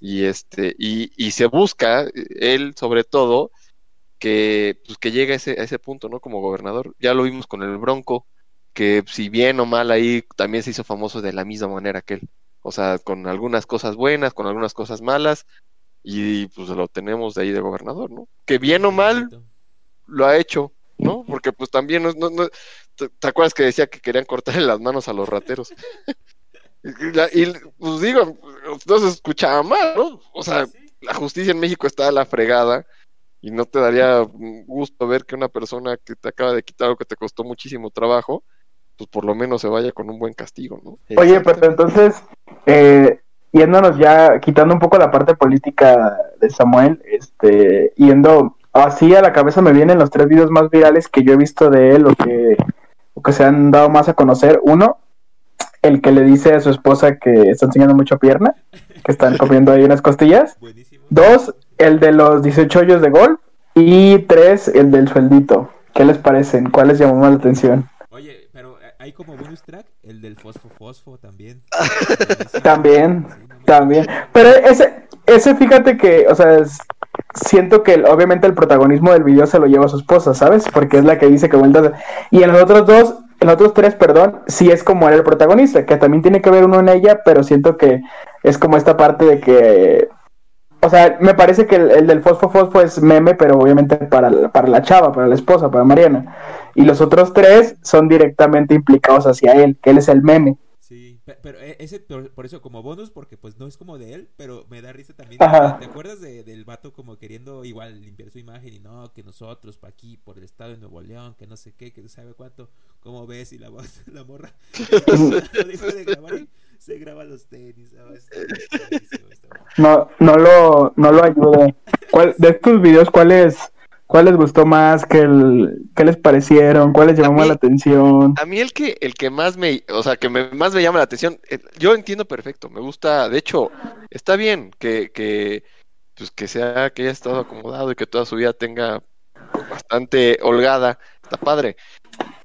Y este, y, y se busca, él sobre todo, que, pues, que llegue a ese, a ese punto, ¿no? Como gobernador. Ya lo vimos con el Bronco, que si bien o mal ahí también se hizo famoso de la misma manera que él. O sea, con algunas cosas buenas, con algunas cosas malas, y pues lo tenemos de ahí de gobernador, ¿no? Que bien o mal lo ha hecho, ¿no? Porque pues también no, no, ¿te, acuerdas que decía que querían cortarle las manos a los rateros? y, pues digo, no se escuchaba mal, ¿no? O sea, la justicia en México está a la fregada y no te daría gusto ver que una persona que te acaba de quitar algo que te costó muchísimo trabajo, pues por lo menos se vaya con un buen castigo, ¿no? Oye, pero entonces, eh, yéndonos ya, quitando un poco la parte política de Samuel, este, yendo así a la cabeza me vienen los tres videos más virales que yo he visto de él o que, que se han dado más a conocer. Uno, el que le dice a su esposa que está enseñando mucho pierna, que están [laughs] comiendo ahí unas costillas. Dos, el de los 18 hoyos de gol. Y tres, el del sueldito. ¿Qué les parecen? ¿Cuál les llamó más la atención? Oye, pero eh, hay como bonus track el del fosfo fosfo también. [laughs] también, también. Pero ese, ese fíjate que, o sea, siento que obviamente el protagonismo del video se lo lleva a su esposa, ¿sabes? Porque es la que dice que vuelta. Y en los otros dos, en los otros tres, perdón, sí es como era el protagonista, que también tiene que ver uno en ella, pero siento que es como esta parte de que. O sea, me parece que el, del fosfo fosfo es meme, pero obviamente para, para la chava, para la esposa, para Mariana. Y los otros tres son directamente implicados hacia él, que él es el meme. Pero e, ese, por, eso, como bonus, porque pues no es como de él, pero me da risa también. ¿Te acuerdas de, del vato como queriendo igual limpiar su imagen y no, que nosotros pa' aquí, por el estado de Nuevo León, que no sé qué, que no sabe cuánto, cómo ves y la voz, [laughs] la morra, [laughs] se graba los tenis. No, no lo, no lo ayuda. ¿Cuál, de estos videos, cuál es? ¿Cuál les gustó más? ¿Qué, el, qué les parecieron? ¿Cuál les llamó la atención? A mí el que, el que más me, o sea, que me, más me llama la atención, eh, yo entiendo perfecto, me gusta, de hecho, está bien que, que, pues que sea, que haya estado acomodado y que toda su vida tenga bastante holgada, está padre.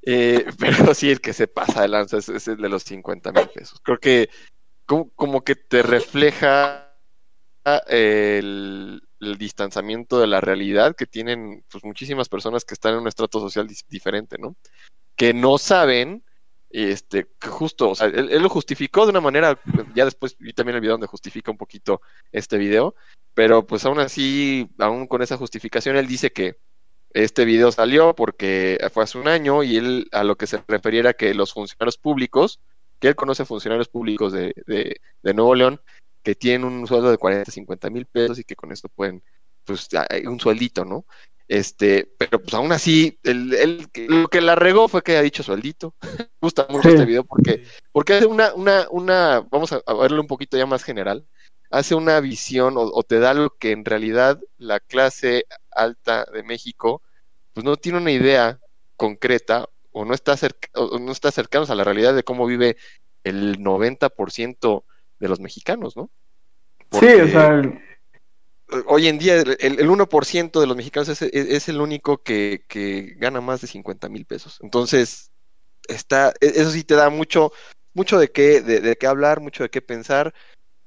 Eh, [laughs] pero sí, el que se pasa de lanza es, el de los 50 mil pesos. Creo que como, como que te refleja el, el distanciamiento de la realidad que tienen pues, muchísimas personas que están en un estrato social diferente, ¿no? Que no saben, este, que justo, él, lo justificó de una manera, ya después vi también el video donde justifica un poquito este video, pero pues aún así, aún con esa justificación, él dice que este video salió porque fue hace un año y él a lo que se refería era que los funcionarios públicos, que él conoce funcionarios públicos de, de, de Nuevo León, que tienen un sueldo de 40, 50 mil pesos y que con esto pueden, pues, un sueldito, ¿no? Este, pero pues aún así, el, lo que la regó fue que haya dicho sueldito. [laughs] Me gusta mucho este video porque, porque hace una, una, una, vamos a, verlo un poquito ya más general, hace una visión o, te da lo que en realidad la clase alta de México, pues no tiene una idea concreta o no está, cerca, o no está cercanos a la realidad de cómo vive el 90% de los mexicanos, ¿no? Sí, o sea, hoy en día el, el 1% de los mexicanos es, es- es el único que, que gana más de 50 mil pesos. Entonces, está, e- eso sí te da mucho, mucho de qué, de, de qué hablar, mucho de qué pensar.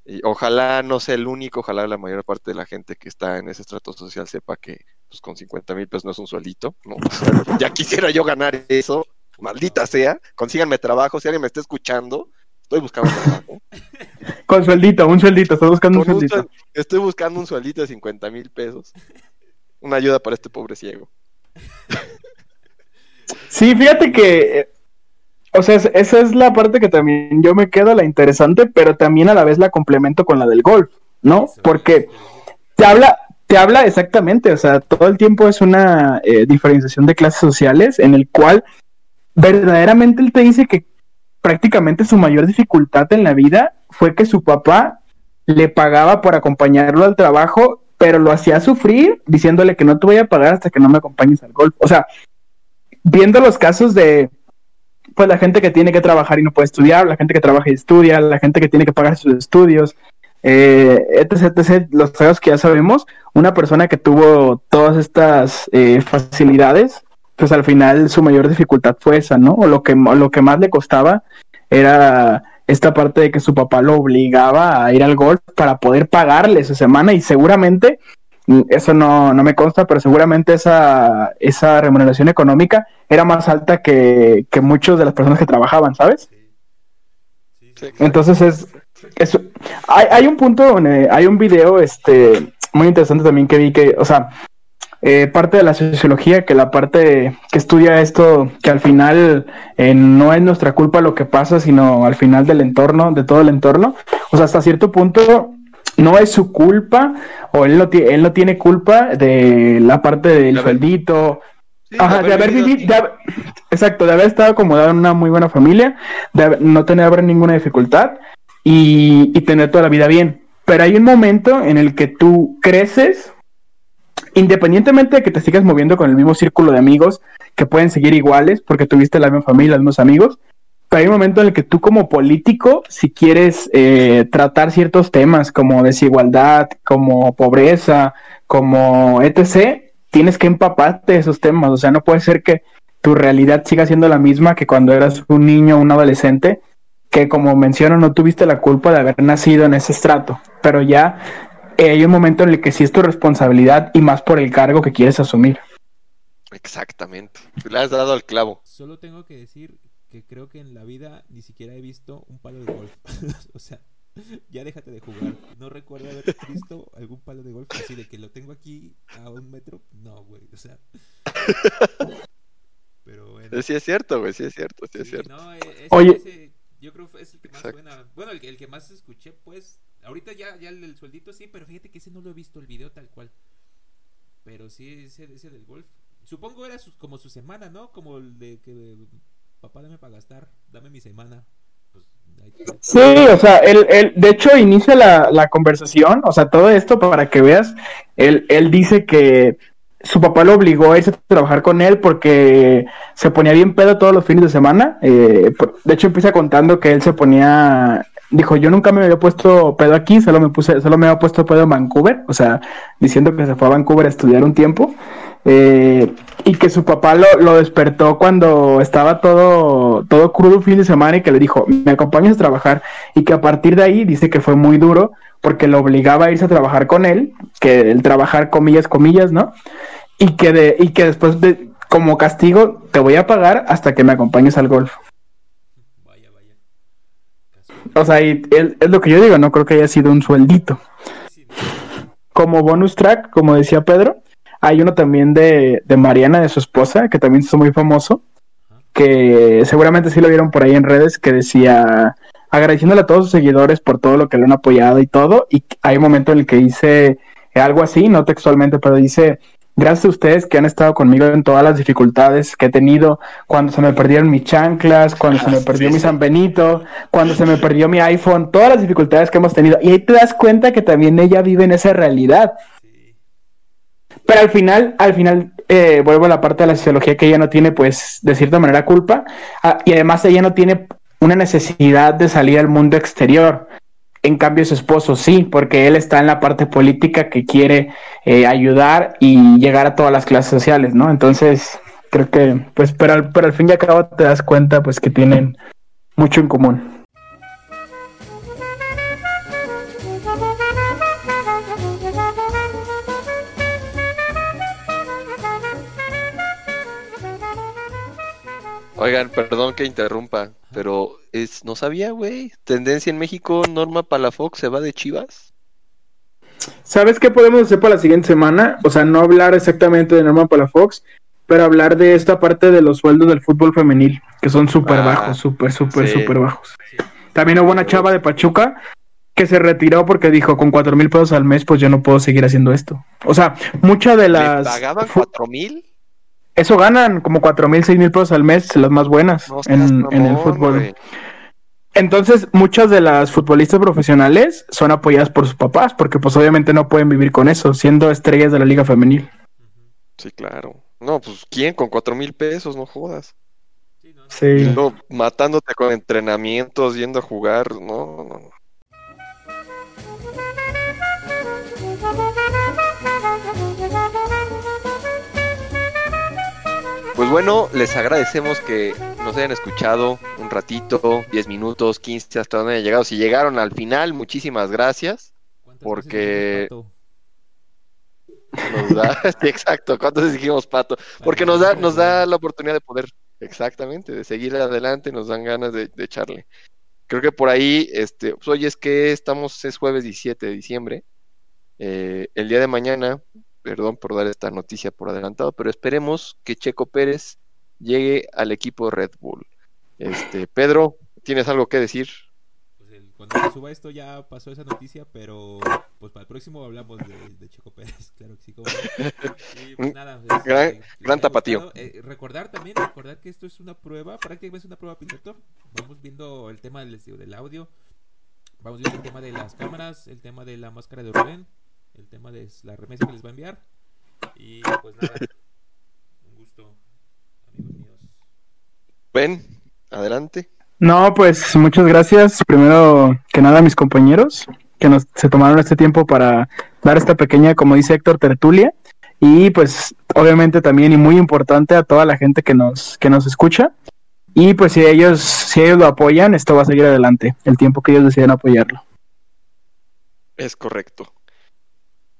Y ojalá no sea el único, ojalá la mayor parte de la gente que está en ese estrato social sepa que pues, con 50 mil pesos no es un sueldito. ¿no? [laughs] ya quisiera yo ganar eso, maldita sea. Consíganme trabajo, si alguien me está escuchando, estoy buscando trabajo. [laughs] con sueldito, un sueldito, estás buscando un sueldito. suel- estoy buscando un sueldito de 50 mil pesos. Una ayuda para este pobre ciego. Sí, fíjate que, eh, o sea, es- esa es la parte que también yo me quedo la interesante, pero también a la vez la complemento con la del golf, ¿no? Porque te habla, te habla exactamente, o sea, todo el tiempo es una eh, diferenciación de clases sociales en el cual verdaderamente él te dice que prácticamente su mayor dificultad en la vida fue que su papá le pagaba por acompañarlo al trabajo, pero lo hacía sufrir diciéndole que no te voy a pagar hasta que no me acompañes al golf. O sea, viendo los casos de pues la gente que tiene que trabajar y no puede estudiar, la gente que trabaja y estudia, la gente que tiene que pagar sus estudios, eh, etc, etc, los casos que ya sabemos, una persona que tuvo todas estas eh, facilidades, pues al final su mayor dificultad fue esa, ¿no? O lo que, lo que más le costaba era esta parte de que su papá lo obligaba a ir al golf para poder pagarle su semana y seguramente, mm, eso no, no me consta, pero seguramente esa, esa remuneración económica era más alta que, que muchos de las personas que trabajaban, ¿sabes? Sí, sí. Entonces es, es- hay, hay un punto, donde- hay un video este muy interesante también que vi que, o sea, eh, parte de la sociología, que la parte que estudia esto, que al final eh, no es nuestra culpa lo que pasa, sino al final del entorno, de todo el entorno, o sea, hasta cierto punto no es su culpa, o él no, él no tiene culpa de la parte del sueldito, Sí, Ajá, de haber vivido- vivido, de haber- exacto, de haber estado acomodado en una muy buena familia, de haber- no tener haber ninguna dificultad y, y tener toda la vida bien. Pero hay un momento en el que tú creces, independientemente de que te sigas moviendo con el mismo círculo de amigos que pueden seguir iguales porque tuviste la misma familia, los mismos amigos. Pero hay un momento en el que tú como político, si quieres eh, tratar ciertos temas como desigualdad, como pobreza, como etc., tienes que empaparte de esos temas. O sea, no puede ser que tu realidad siga siendo la misma que cuando eras un niño o un adolescente, que como menciono, no tuviste la culpa de haber nacido en ese estrato. Pero ya hay un momento en el que sí es tu responsabilidad y más por el cargo que quieres asumir. Exactamente. Le has dado al clavo. Solo tengo que decir que creo que en la vida ni siquiera he visto un palo de golf. [laughs] o sea, ya déjate de jugar. No recuerdo haber visto algún palo de golf así de que lo tengo aquí a un metro. No, güey. O sea. Pero bueno. Sí es cierto, güey, sí es cierto, sí es Sí, cierto. no, e- ese- Oye. ese yo creo que es el que más Exacto. suena. Bueno, el, que- el que más escuché, pues. Ahorita ya, ya el sueldito sí, pero fíjate que ese no lo he visto el video tal cual. Pero sí, ese, ese del golf. Supongo era su- como su semana, ¿no? Como el de que papá dame para gastar, dame mi semana. Pues, Sí, o sea, él, él de hecho inicia la, la conversación, o sea, todo esto para que veas, él, él dice que su papá lo obligó a irse a trabajar con él porque se ponía bien pedo todos los fines de semana. eh, de hecho, empieza contando que él se ponía, dijo, yo nunca me había puesto pedo aquí, solo me puse, solo me había puesto pedo en Vancouver, o sea, diciendo que se fue a Vancouver a estudiar un tiempo. eh, y que su papá lo, lo despertó cuando estaba todo, todo crudo fin de semana y que le dijo, me acompañas a trabajar. Y que a partir de ahí dice que fue muy duro porque lo obligaba a irse a trabajar con él, que el trabajar comillas, comillas, ¿no? Y que, de, y que después de, como castigo te voy a pagar hasta que me acompañes al golf. O sea, es lo que yo digo, no creo que haya sido un sueldito. Como bonus track, como decía Pedro, hay uno también de, de Mariana, de su esposa, que también es muy famoso, que seguramente sí lo vieron por ahí en redes, que decía agradeciéndole a todos sus seguidores por todo lo que le han apoyado y todo, y hay un momento en el que dice algo así, no textualmente, pero dice, gracias a ustedes que han estado conmigo en todas las dificultades que he tenido, cuando se me perdieron mis chanclas, cuando se me perdió mi San Benito, cuando se me perdió mi iPhone, todas las dificultades que hemos tenido, y ahí te das cuenta que también ella vive en esa realidad. Pero al final, al final, eh, vuelvo a la parte de la sociología que ella no tiene, pues, de cierta manera culpa, ah, y además ella no tiene una necesidad de salir al mundo exterior. En cambio, su esposo sí, porque él está en la parte política que quiere eh, ayudar y llegar a todas las clases sociales, ¿no? Entonces, creo que, pues, pero al, pero al fin y al cabo te das cuenta, pues, que tienen mucho en común. Oigan, perdón que interrumpa, pero es no sabía, güey. Tendencia en México, Norma Palafox se va de Chivas. ¿Sabes qué podemos hacer para la siguiente semana? O sea, no hablar exactamente de Norma Palafox, pero hablar de esta parte de los sueldos del fútbol femenil, que son súper Ah, bajos, súper, súper, sí. súper bajos. También hubo una chava de Pachuca que se retiró porque dijo, con cuatro mil pesos al mes, pues yo no puedo seguir haciendo esto. O sea, muchas de ¿Le las... pagaban cuatro mil? Eso ganan como cuatro mil, seis mil pesos al mes, las más buenas No en, en el fútbol. Entonces, muchas de las futbolistas profesionales son apoyadas por sus papás, porque pues obviamente no pueden vivir con eso, siendo estrellas de la liga femenil. Sí, claro. No, pues ¿quién? Con cuatro mil pesos, no jodas. Sí, no, matándote con entrenamientos, yendo a jugar, no, no, no. Pues bueno, les agradecemos que nos hayan escuchado un ratito, 10 minutos, 15, hasta donde hayan llegado. Si llegaron al final, muchísimas gracias. ¿Cuántas porque- Nos da, [laughs] sí, exacto, ¿cuántos dijimos pato? Porque nos da, nos da la oportunidad de poder, exactamente, de seguir adelante, nos dan ganas de, de echarle. Creo que por ahí, este, pues, oye, es que estamos, es jueves 17 de diciembre. Eh, el día de mañana, perdón por dar esta noticia por adelantado, pero esperemos que Checo Pérez llegue al equipo Red Bull. Este, Pedro, ¿tienes algo que decir? Pues el- cuando se suba esto ya pasó esa noticia, pero pues para el próximo hablamos de, de Checo Pérez, [laughs] claro que sí. como. [laughs] Y pues nada, este, Gran- haya tapatío. Eh, recordar también, recordar que esto es una prueba, prácticamente es una prueba piloto. Vamos viendo el tema del, del audio, vamos viendo el tema de las cámaras, el tema de la máscara de Rubén, el tema de la remesa que les va a enviar. Y pues nada, un gusto, amigos míos. Ven, adelante. No, pues muchas gracias. Primero que nada a mis compañeros que nos se tomaron este tiempo para dar esta pequeña, como dice Héctor, tertulia. Y pues obviamente también y muy importante a toda la gente que nos, que nos escucha. Y pues si ellos, si ellos lo apoyan, esto va a seguir adelante, el tiempo que ellos deciden apoyarlo. Es correcto.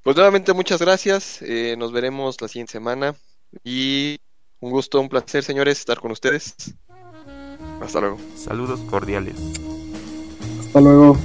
Pues nuevamente muchas gracias. eh, nos veremos la siguiente semana. Y un gusto, un placer, señores, estar con ustedes. Hasta luego. Saludos cordiales. Hasta luego.